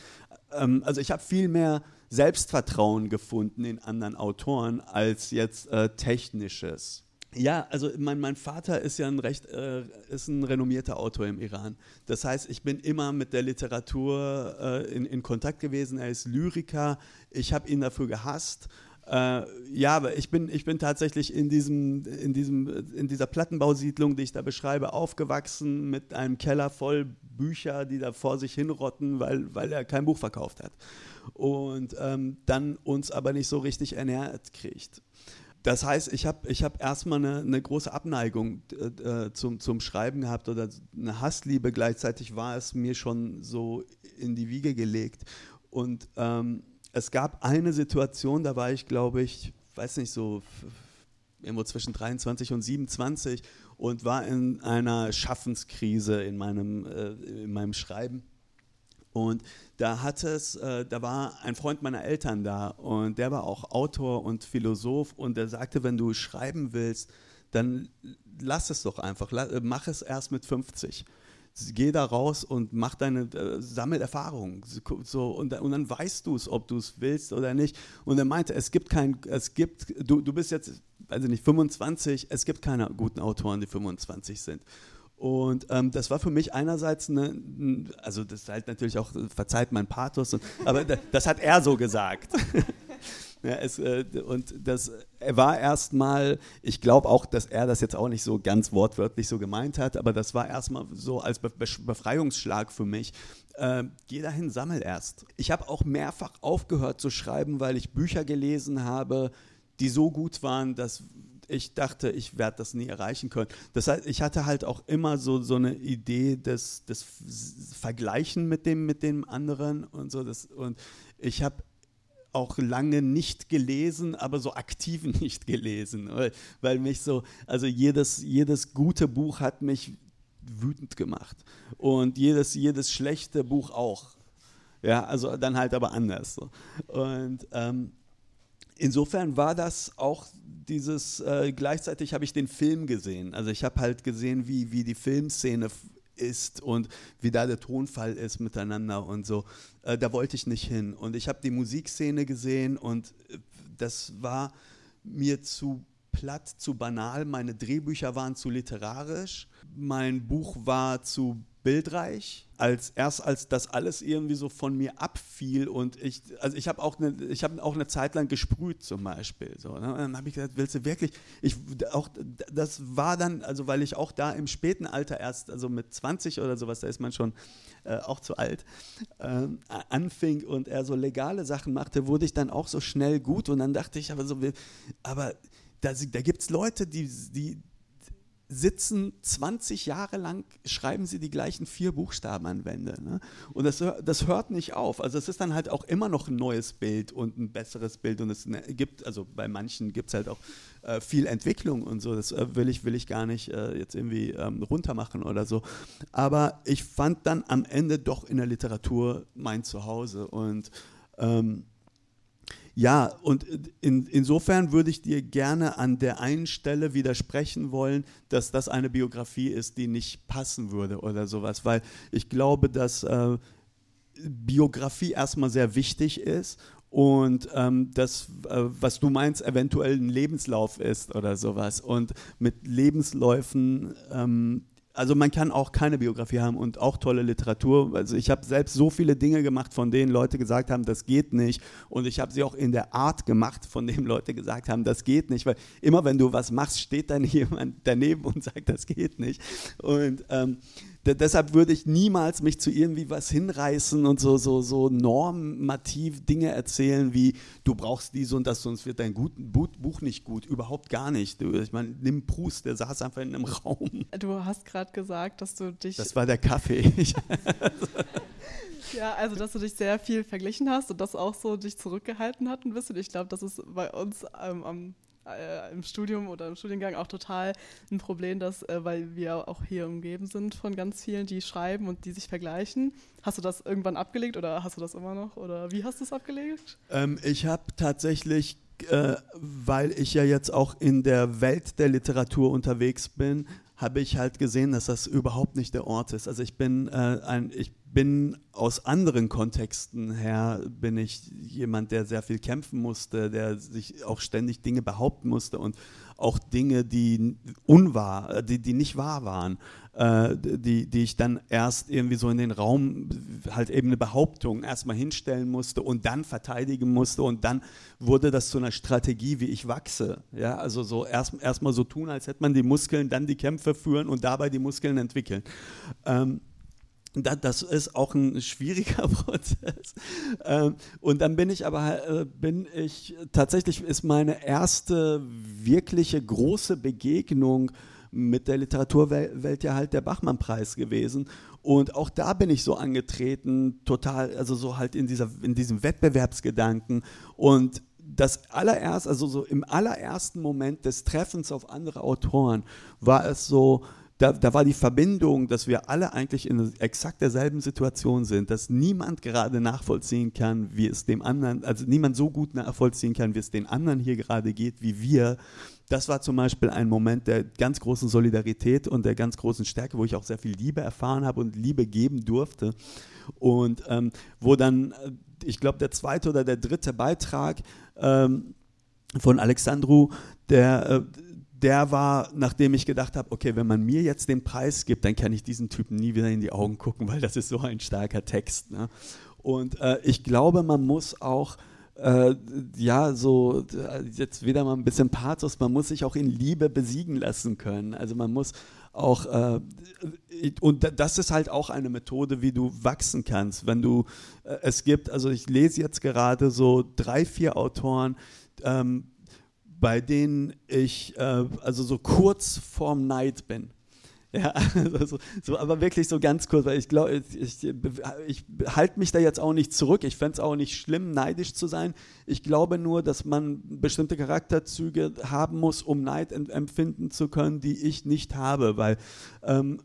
Ähm, also ich habe viel mehr Selbstvertrauen gefunden in anderen Autoren als jetzt äh, technisches. Ja, also mein, mein Vater ist ja ein recht, äh, ist ein renommierter Autor im Iran. Das heißt, ich bin immer mit der Literatur äh, in, in Kontakt gewesen. Er ist Lyriker. Ich habe ihn dafür gehasst. Äh, ja, aber ich bin, ich bin tatsächlich in, diesem, in, diesem, in dieser Plattenbausiedlung, die ich da beschreibe, aufgewachsen mit einem Keller voll Bücher, die da vor sich hinrotten, weil, weil er kein Buch verkauft hat. Und ähm, dann uns aber nicht so richtig ernährt kriegt. Das heißt, ich habe ich hab erstmal eine, eine große Abneigung äh, zum, zum Schreiben gehabt oder eine Hassliebe. Gleichzeitig war es mir schon so in die Wiege gelegt. Und ähm, es gab eine Situation, da war ich, glaube ich, weiß nicht, so irgendwo zwischen 23 und 27 und war in einer Schaffenskrise in meinem, äh, in meinem Schreiben. Und da hat es, äh, da war ein Freund meiner Eltern da und der war auch Autor und Philosoph und der sagte, wenn du schreiben willst, dann lass es doch einfach, mach es erst mit 50 geh da raus und mach deine, äh, sammel Erfahrungen. So, und, und dann weißt du es, ob du es willst oder nicht. Und er meinte, es gibt kein, es gibt, du, du bist jetzt, also nicht 25, es gibt keine guten Autoren, die 25 sind. Und ähm, das war für mich einerseits eine, also das ist halt natürlich auch, verzeiht mein Pathos, und, aber das hat er so gesagt. Ja, es, äh, und das war erstmal, ich glaube auch, dass er das jetzt auch nicht so ganz wortwörtlich so gemeint hat, aber das war erstmal so als Be Befreiungsschlag für mich. Äh, geh dahin, sammel erst. Ich habe auch mehrfach aufgehört zu schreiben, weil ich Bücher gelesen habe, die so gut waren, dass ich dachte, ich werde das nie erreichen können. Das heißt, ich hatte halt auch immer so, so eine Idee des, des Vergleichen mit dem, mit dem anderen und so. Das, und ich habe auch lange nicht gelesen, aber so aktiv nicht gelesen, weil, mich so, also jedes, jedes gute Buch hat mich wütend gemacht und jedes, jedes schlechte Buch auch. Ja, also dann halt aber anders. So. Und ähm, insofern war das auch dieses, äh, gleichzeitig habe ich den Film gesehen. Also ich habe halt gesehen, wie, wie die Filmszene ist und wie da der Tonfall ist miteinander und so. Äh, da wollte ich nicht hin. Und ich habe die Musikszene gesehen und äh, das war mir zu platt, zu banal. Meine Drehbücher waren zu literarisch. Mein Buch war zu bildreich, als erst als das alles irgendwie so von mir abfiel und ich, also ich habe auch eine, ich habe auch eine Zeit lang gesprüht zum Beispiel, so, ne? dann habe ich gesagt, willst du wirklich, ich, auch, das war dann, also weil ich auch da im späten Alter erst, also mit 20 oder sowas, da ist man schon äh, auch zu alt, äh, anfing und er so legale Sachen machte, wurde ich dann auch so schnell gut und dann dachte ich aber so, aber da, da gibt es Leute, die, die, sitzen 20 Jahre lang, schreiben sie die gleichen vier Buchstaben an Wände. Ne? Und das, das hört nicht auf. Also es ist dann halt auch immer noch ein neues Bild und ein besseres Bild. Und es ne, gibt, also bei manchen gibt es halt auch äh, viel Entwicklung und so. Das äh, will, ich, will ich gar nicht äh, jetzt irgendwie ähm, runtermachen oder so. Aber ich fand dann am Ende doch in der Literatur mein Zuhause. Und ähm, ja, und in, insofern würde ich dir gerne an der einen Stelle widersprechen wollen, dass das eine Biografie ist, die nicht passen würde oder sowas, weil ich glaube, dass äh, Biografie erstmal sehr wichtig ist und ähm, das, äh, was du meinst, eventuell ein Lebenslauf ist oder sowas. Und mit Lebensläufen ähm, also man kann auch keine Biografie haben und auch tolle Literatur. Also ich habe selbst so viele Dinge gemacht, von denen Leute gesagt haben, das geht nicht. Und ich habe sie auch in der Art gemacht, von denen Leute gesagt haben, das geht nicht. Weil immer wenn du was machst, steht dann jemand daneben und sagt, das geht nicht. Und ähm, deshalb würde ich niemals mich zu irgendwie was hinreißen und so, so, so normativ Dinge erzählen wie du brauchst dies und das, sonst wird dein gut, Buch nicht gut. Überhaupt gar nicht. Ich meine, nimm Proust, der saß einfach in einem Raum. Du hast gerade gesagt, dass du dich. Das war der Kaffee. Ja, also dass du dich sehr viel verglichen hast und das auch so dich zurückgehalten hat ein bisschen. Ich glaube, das ist bei uns ähm, am äh, im Studium oder im Studiengang auch total ein Problem, dass, äh, weil wir auch hier umgeben sind von ganz vielen, die schreiben und die sich vergleichen. Hast du das irgendwann abgelegt oder hast du das immer noch? Oder wie hast du es abgelegt? Ähm, ich habe tatsächlich äh, weil ich ja jetzt auch in der Welt der Literatur unterwegs bin, habe ich halt gesehen, dass das überhaupt nicht der Ort ist. Also ich bin äh, ein, ich bin aus anderen Kontexten her, bin ich jemand, der sehr viel kämpfen musste, der sich auch ständig Dinge behaupten musste und auch Dinge, die unwahr, die, die nicht wahr waren, äh, die, die ich dann erst irgendwie so in den Raum, halt eben eine Behauptung erstmal hinstellen musste und dann verteidigen musste und dann wurde das zu einer Strategie, wie ich wachse. Ja, also so erst erstmal so tun, als hätte man die Muskeln, dann die Kämpfe führen und dabei die Muskeln entwickeln. Ähm, das ist auch ein schwieriger Prozess. Ähm, und dann bin ich aber, äh, bin ich, tatsächlich ist meine erste wirkliche große Begegnung mit der Literaturwelt ja halt der Bachmann-Preis gewesen. Und auch da bin ich so angetreten, total, also so halt in, dieser, in diesem Wettbewerbsgedanken. Und das allererst, also so im allerersten Moment des Treffens auf andere Autoren war es so, da, da, war die Verbindung, dass wir alle eigentlich in exakt derselben Situation sind, dass niemand gerade nachvollziehen kann, wie es dem anderen, also niemand so gut nachvollziehen kann, wie es den anderen hier gerade geht, wie wir. Das war zum Beispiel ein Moment der ganz großen Solidarität und der ganz großen Stärke, wo ich auch sehr viel Liebe erfahren habe und Liebe geben durfte. Und ähm, wo dann, äh, ich glaube, der zweite oder der dritte Beitrag ähm, von Alexandru, der äh, der war, nachdem ich gedacht habe, okay, wenn man mir jetzt den Preis gibt, dann kann ich diesen Typen nie wieder in die Augen gucken, weil das ist so ein starker Text. Ne? Und äh, ich glaube, man muss auch, äh, ja, so, jetzt wieder mal ein bisschen Pathos, man muss sich auch in Liebe besiegen lassen können. Also man muss auch, äh, und das ist halt auch eine Methode, wie du wachsen kannst. Wenn du, äh, es gibt, also ich lese jetzt gerade so drei, vier Autoren, ähm, bei denen ich äh, also so kurz vorm Neid bin. Ja, also so, aber wirklich so ganz kurz, weil ich glaube, ich, ich, ich halte mich da jetzt auch nicht zurück. Ich fände es auch nicht schlimm, neidisch zu sein. Ich glaube nur, dass man bestimmte Charakterzüge haben muss, um Neid empfinden zu können, die ich nicht habe, weil ähm,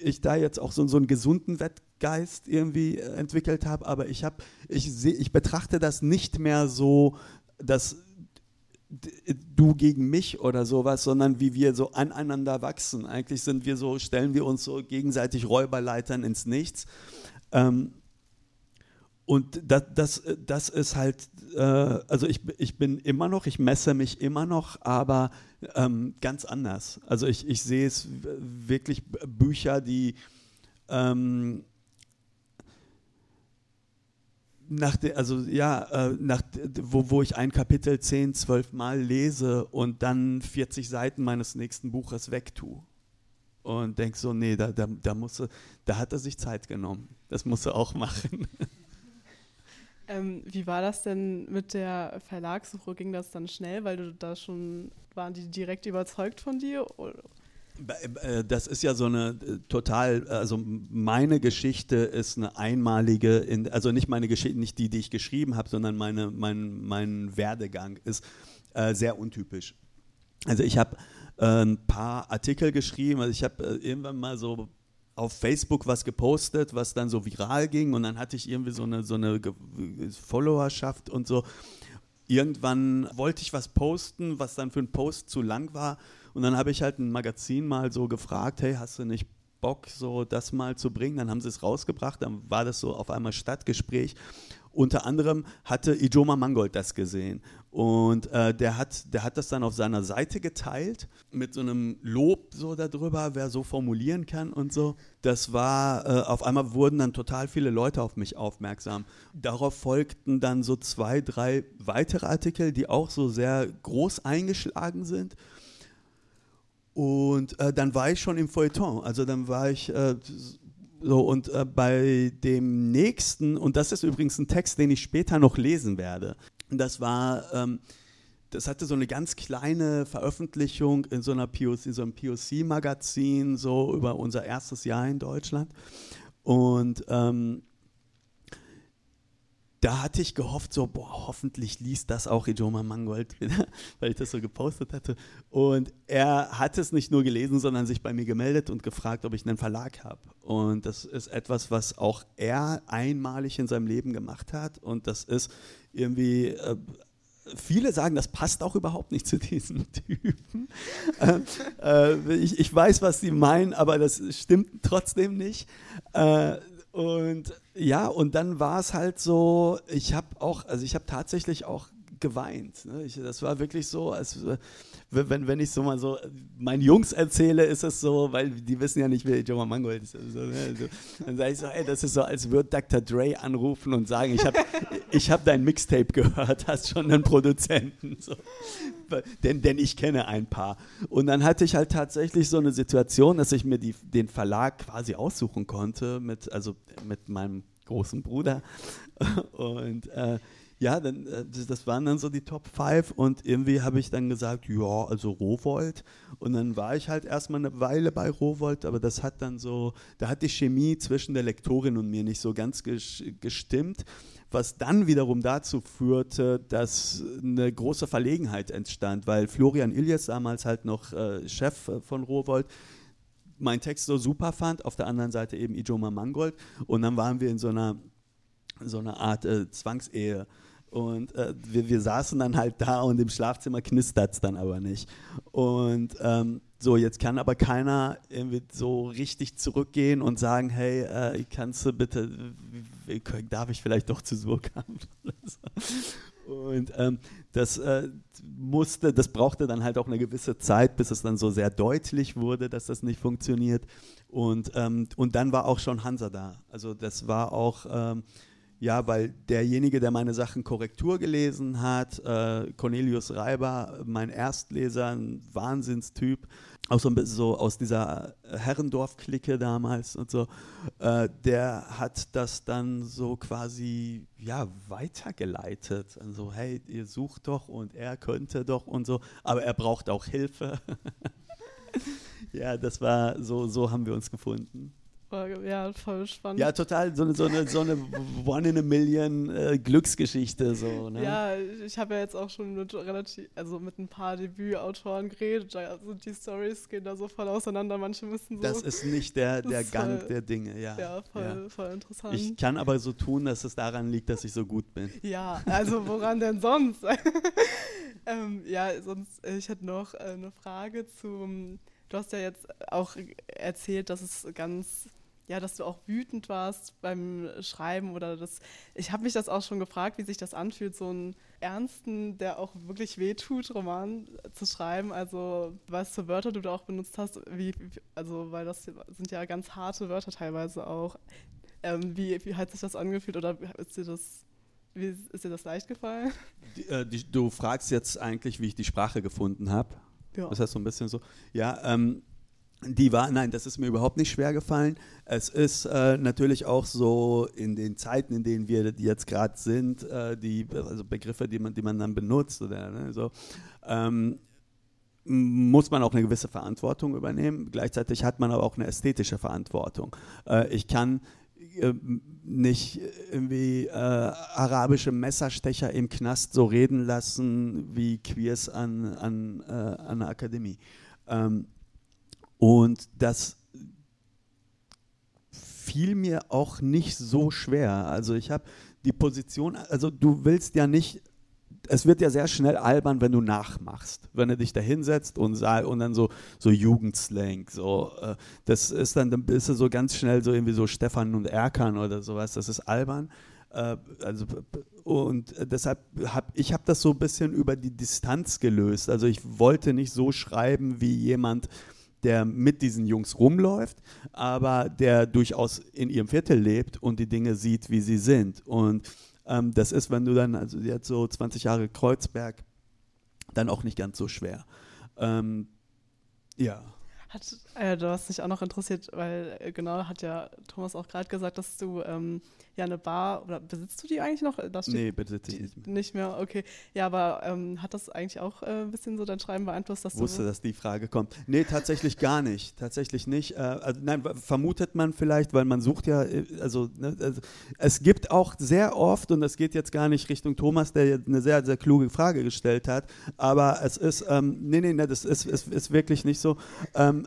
ich da jetzt auch so, so einen gesunden Wettgeist irgendwie entwickelt habe. Aber ich habe, ich sehe, ich betrachte das nicht mehr so, dass du gegen mich oder sowas, sondern wie wir so aneinander wachsen. Eigentlich sind wir so, stellen wir uns so gegenseitig Räuberleitern ins Nichts. Ähm, und das, das, das ist halt, äh, also ich, ich bin immer noch, ich messe mich immer noch, aber ähm, ganz anders. Also ich, ich sehe es wirklich Bücher, die ähm, nach de, also ja, äh, nach, wo, wo ich ein Kapitel 10, 12 Mal lese und dann 40 Seiten meines nächsten Buches wegtue. Und denk so, nee, da, da, da, musste, da hat er sich Zeit genommen. Das muss er auch machen. Ähm, wie war das denn mit der Verlagssuche? Ging das dann schnell, weil du da schon, waren die direkt überzeugt von dir? Oder? Äh, das ist ja so eine äh, total, also meine Geschichte ist eine einmalige, also nicht meine Geschichte, nicht die, die ich geschrieben habe, sondern meine, mein, mein Werdegang ist äh, sehr untypisch. Also ich habe äh, ein paar Artikel geschrieben, also ich habe äh, irgendwann mal so auf Facebook was gepostet, was dann so viral ging und dann hatte ich irgendwie so eine, so eine Followerschaft und so. Irgendwann wollte ich was posten, was dann für einen Post zu lang war und dann habe ich halt ein Magazin mal so gefragt, hey, hast du nicht Bock, so das mal zu bringen? Dann haben sie es rausgebracht, dann war das so auf einmal Stadtgespräch. Unter anderem hatte Ijoma Mangold das gesehen und äh, der, hat, der hat das dann auf seiner Seite geteilt mit so einem Lob so darüber, wer so formulieren kann und so. Das war, äh, auf einmal wurden dann total viele Leute auf mich aufmerksam. Darauf folgten dann so zwei, drei weitere Artikel, die auch so sehr groß eingeschlagen sind. Und äh, dann war ich schon im Feuilleton. Also dann war ich äh, so und äh, bei dem nächsten, und das ist übrigens ein Text, den ich später noch lesen werde. Das war, ähm, das hatte so eine ganz kleine Veröffentlichung in so einer POC, in so einem POC-Magazin, so über unser erstes Jahr in Deutschland. Und ähm, da hatte ich gehofft, so, boah, hoffentlich liest das auch Ijoma Mangold, weil ich das so gepostet hatte. Und er hat es nicht nur gelesen, sondern sich bei mir gemeldet und gefragt, ob ich einen Verlag habe. Und das ist etwas, was auch er einmalig in seinem Leben gemacht hat. Und das ist irgendwie. Äh, viele sagen, das passt auch überhaupt nicht zu diesem Typen. äh, äh, ich, ich, weiß, was sie meinen, aber das stimmt trotzdem nicht. Äh, und ja, und dann war es halt so, ich habe auch, also ich habe tatsächlich auch geweint. Ne? Ich, das war wirklich so, als wenn, wenn ich so mal so meinen Jungs erzähle, ist es so, weil die wissen ja nicht, wer Joe Mangold ist. Also, ne? so, dann sage ich so, ey, das ist so, als würde Dr. Dre anrufen und sagen, ich habe ich hab dein Mixtape gehört, hast schon einen Produzenten. So. Denn, denn ich kenne ein paar. Und dann hatte ich halt tatsächlich so eine Situation, dass ich mir die, den Verlag quasi aussuchen konnte, mit, also mit meinem großen Bruder. Und äh, ja, dann, äh, das waren dann so die Top 5 und irgendwie habe ich dann gesagt, ja, also Rowold. Und dann war ich halt erstmal eine Weile bei Rowold, aber das hat dann so, da hat die Chemie zwischen der Lektorin und mir nicht so ganz gestimmt, was dann wiederum dazu führte, dass eine große Verlegenheit entstand, weil Florian Iljes damals halt noch äh, Chef äh, von Rowold meinen Text so super fand, auf der anderen Seite eben Ijoma Mangold und dann waren wir in so einer so eine Art äh, Zwangsehe und äh, wir, wir saßen dann halt da und im Schlafzimmer knistert es dann aber nicht. Und ähm, so, jetzt kann aber keiner irgendwie so richtig zurückgehen und sagen, hey, äh, kannst du bitte, darf ich vielleicht doch zu Surkamp? und ähm, das äh, musste, das brauchte dann halt auch eine gewisse Zeit, bis es dann so sehr deutlich wurde, dass das nicht funktioniert. Und, ähm, und dann war auch schon Hansa da. Also das war auch ähm, ja, weil derjenige, der meine Sachen Korrektur gelesen hat, äh, Cornelius Reiber, mein Erstleser, ein Wahnsinnstyp, auch so ein bisschen so aus dieser Herrendorf-Clique damals und so, äh, der hat das dann so quasi, ja, weitergeleitet. Also, hey, ihr sucht doch und er könnte doch und so, aber er braucht auch Hilfe. ja, das war, so, so haben wir uns gefunden. Ja, voll spannend. Ja, total. So eine, so eine, so eine One in a Million äh, Glücksgeschichte. So, ne? Ja, ich habe ja jetzt auch schon mit relativ, also mit ein paar Debütautoren geredet. Also die Stories gehen da so voll auseinander. Manche müssen so. Das ist nicht der, der Gang voll, der Dinge, ja. Ja, voll, ja. voll interessant. Ich kann aber so tun, dass es daran liegt, dass ich so gut bin. Ja, also woran denn sonst? ähm, ja, sonst, ich hätte noch äh, eine Frage zum. Du hast ja jetzt auch erzählt, dass es ganz ja, dass du auch wütend warst beim Schreiben oder das. Ich habe mich das auch schon gefragt, wie sich das anfühlt, so einen ernsten, der auch wirklich wehtut, Roman zu schreiben. Also, was für Wörter du da auch benutzt hast, wie, also, weil das sind ja ganz harte Wörter teilweise auch. Ähm, wie, wie hat sich das angefühlt oder ist dir das wie, ist dir das leicht gefallen? Die, äh, die, du fragst jetzt eigentlich, wie ich die Sprache gefunden habe. Ja. Das heißt so ein bisschen so. Ja, ähm, die war, nein, das ist mir überhaupt nicht schwer gefallen. Es ist äh, natürlich auch so in den Zeiten, in denen wir jetzt gerade sind, äh, die also Begriffe, die man, die man dann benutzt oder ne, so, ähm, muss man auch eine gewisse Verantwortung übernehmen. Gleichzeitig hat man aber auch eine ästhetische Verantwortung. Äh, ich kann äh, nicht irgendwie äh, arabische Messerstecher im Knast so reden lassen wie Queers an, an, äh, an der Akademie. Ähm, und das fiel mir auch nicht so schwer. Also ich habe die Position, also du willst ja nicht, es wird ja sehr schnell albern, wenn du nachmachst, wenn du dich da hinsetzt und, und dann so, so Jugendslang, so, äh, das ist dann, dann bist du so ganz schnell so irgendwie so Stefan und Erkan oder sowas, das ist albern. Äh, also, und deshalb habe ich habe das so ein bisschen über die Distanz gelöst. Also ich wollte nicht so schreiben wie jemand, der mit diesen Jungs rumläuft, aber der durchaus in ihrem Viertel lebt und die Dinge sieht, wie sie sind. Und ähm, das ist, wenn du dann, also jetzt so 20 Jahre Kreuzberg, dann auch nicht ganz so schwer. Ähm, ja. Hat, äh, du hast mich auch noch interessiert, weil äh, genau hat ja Thomas auch gerade gesagt, dass du ähm, ja eine Bar, oder besitzt du die eigentlich noch? Das nee, besitze ich nicht mehr. Nicht mehr, okay. Ja, aber ähm, hat das eigentlich auch äh, ein bisschen so dein Schreiben beeinflusst? Dass Wusste, du dass die Frage kommt. Nee, tatsächlich gar nicht. Tatsächlich nicht. Äh, also, nein, vermutet man vielleicht, weil man sucht ja, äh, also, ne, also, es gibt auch sehr oft, und das geht jetzt gar nicht Richtung Thomas, der eine sehr, sehr kluge Frage gestellt hat, aber es ist, ähm, nee, nee, nee, das ist, ist, ist wirklich nicht so. Ähm, Ähm,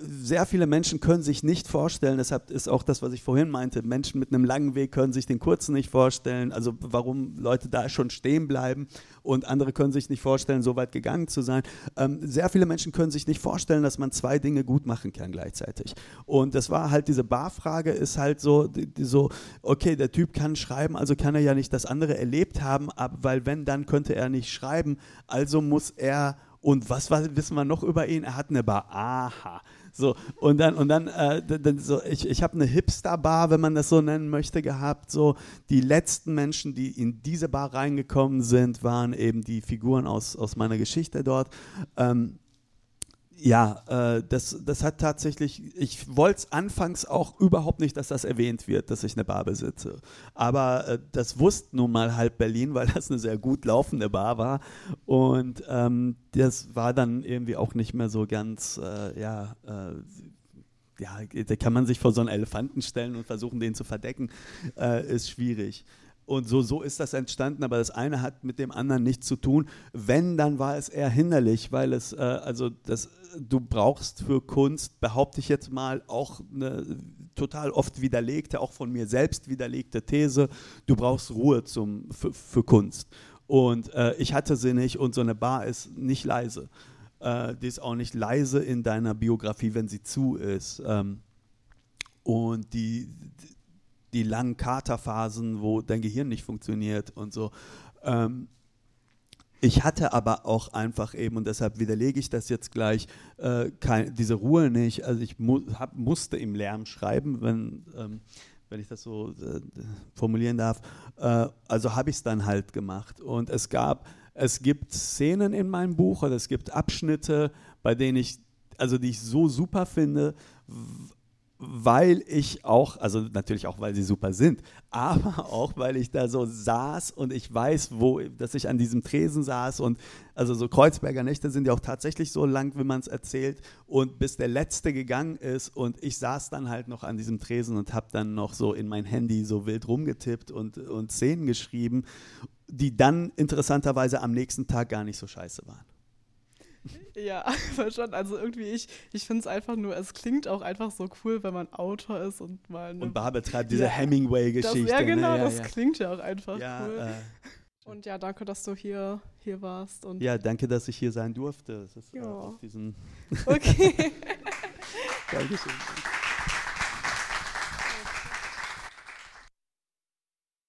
sehr viele Menschen können sich nicht vorstellen, deshalb ist auch das, was ich vorhin meinte, Menschen mit einem langen Weg können sich den kurzen nicht vorstellen, also warum Leute da schon stehen bleiben und andere können sich nicht vorstellen, so weit gegangen zu sein. Ähm, sehr viele Menschen können sich nicht vorstellen, dass man zwei Dinge gut machen kann gleichzeitig. Und das war halt diese Barfrage, ist halt so, die, die so, okay, der Typ kann schreiben, also kann er ja nicht das andere erlebt haben, ab, weil wenn, dann könnte er nicht schreiben, also muss er und was war, wissen wir noch über ihn? Er hat eine Bar. Aha. So, und dann, und dann, äh, dann so, ich, ich habe eine Hipster-Bar, wenn man das so nennen möchte, gehabt. So, die letzten Menschen, die in diese Bar reingekommen sind, waren eben die Figuren aus, aus meiner Geschichte dort. Ähm, ja, äh, das, das hat tatsächlich, ich wollte es anfangs auch überhaupt nicht, dass das erwähnt wird, dass ich eine Bar besitze. Aber äh, das wusste nun mal halb Berlin, weil das eine sehr gut laufende Bar war. Und ähm, das war dann irgendwie auch nicht mehr so ganz, äh, ja, äh, ja, da kann man sich vor so einen Elefanten stellen und versuchen, den zu verdecken, äh, ist schwierig. Und so, so ist das entstanden, aber das eine hat mit dem anderen nichts zu tun. Wenn, dann war es eher hinderlich, weil es, äh, also das, du brauchst für Kunst, behaupte ich jetzt mal, auch eine total oft widerlegte, auch von mir selbst widerlegte These, du brauchst Ruhe zum, für, für Kunst. Und äh, ich hatte sie nicht und so eine Bar ist nicht leise. Äh, die ist auch nicht leise in deiner Biografie, wenn sie zu ist. Ähm, und die, die langen Katerphasen, wo dein Gehirn nicht funktioniert und so. Ähm, ich hatte aber auch einfach eben, und deshalb widerlege ich das jetzt gleich, äh, kein, diese Ruhe nicht. Also ich mu hab, musste im Lärm schreiben, wenn, ähm, wenn ich das so äh, formulieren darf. Äh, also habe ich es dann halt gemacht. Und es gab, es gibt Szenen in meinem Buch oder es gibt Abschnitte, bei denen ich, also die ich so super finde, weil ich auch, also natürlich auch, weil sie super sind, aber auch, weil ich da so saß und ich weiß, wo, dass ich an diesem Tresen saß und also so Kreuzberger Nächte sind ja auch tatsächlich so lang, wie man es erzählt und bis der Letzte gegangen ist und ich saß dann halt noch an diesem Tresen und habe dann noch so in mein Handy so wild rumgetippt und, und Szenen geschrieben, die dann interessanterweise am nächsten Tag gar nicht so scheiße waren. Ja, aber schon. Also irgendwie, ich, ich finde es einfach nur, es klingt auch einfach so cool, wenn man Autor ist und mal. Und Bar betreibt diese ja, Hemingway-Geschichte. Ja, genau, ne? ja, das ja. klingt ja auch einfach ja, cool. Äh, und ja, danke, dass du hier, hier warst. Und ja, danke, dass ich hier sein durfte. Das ist, ja. Äh, auf diesen okay. Dankeschön.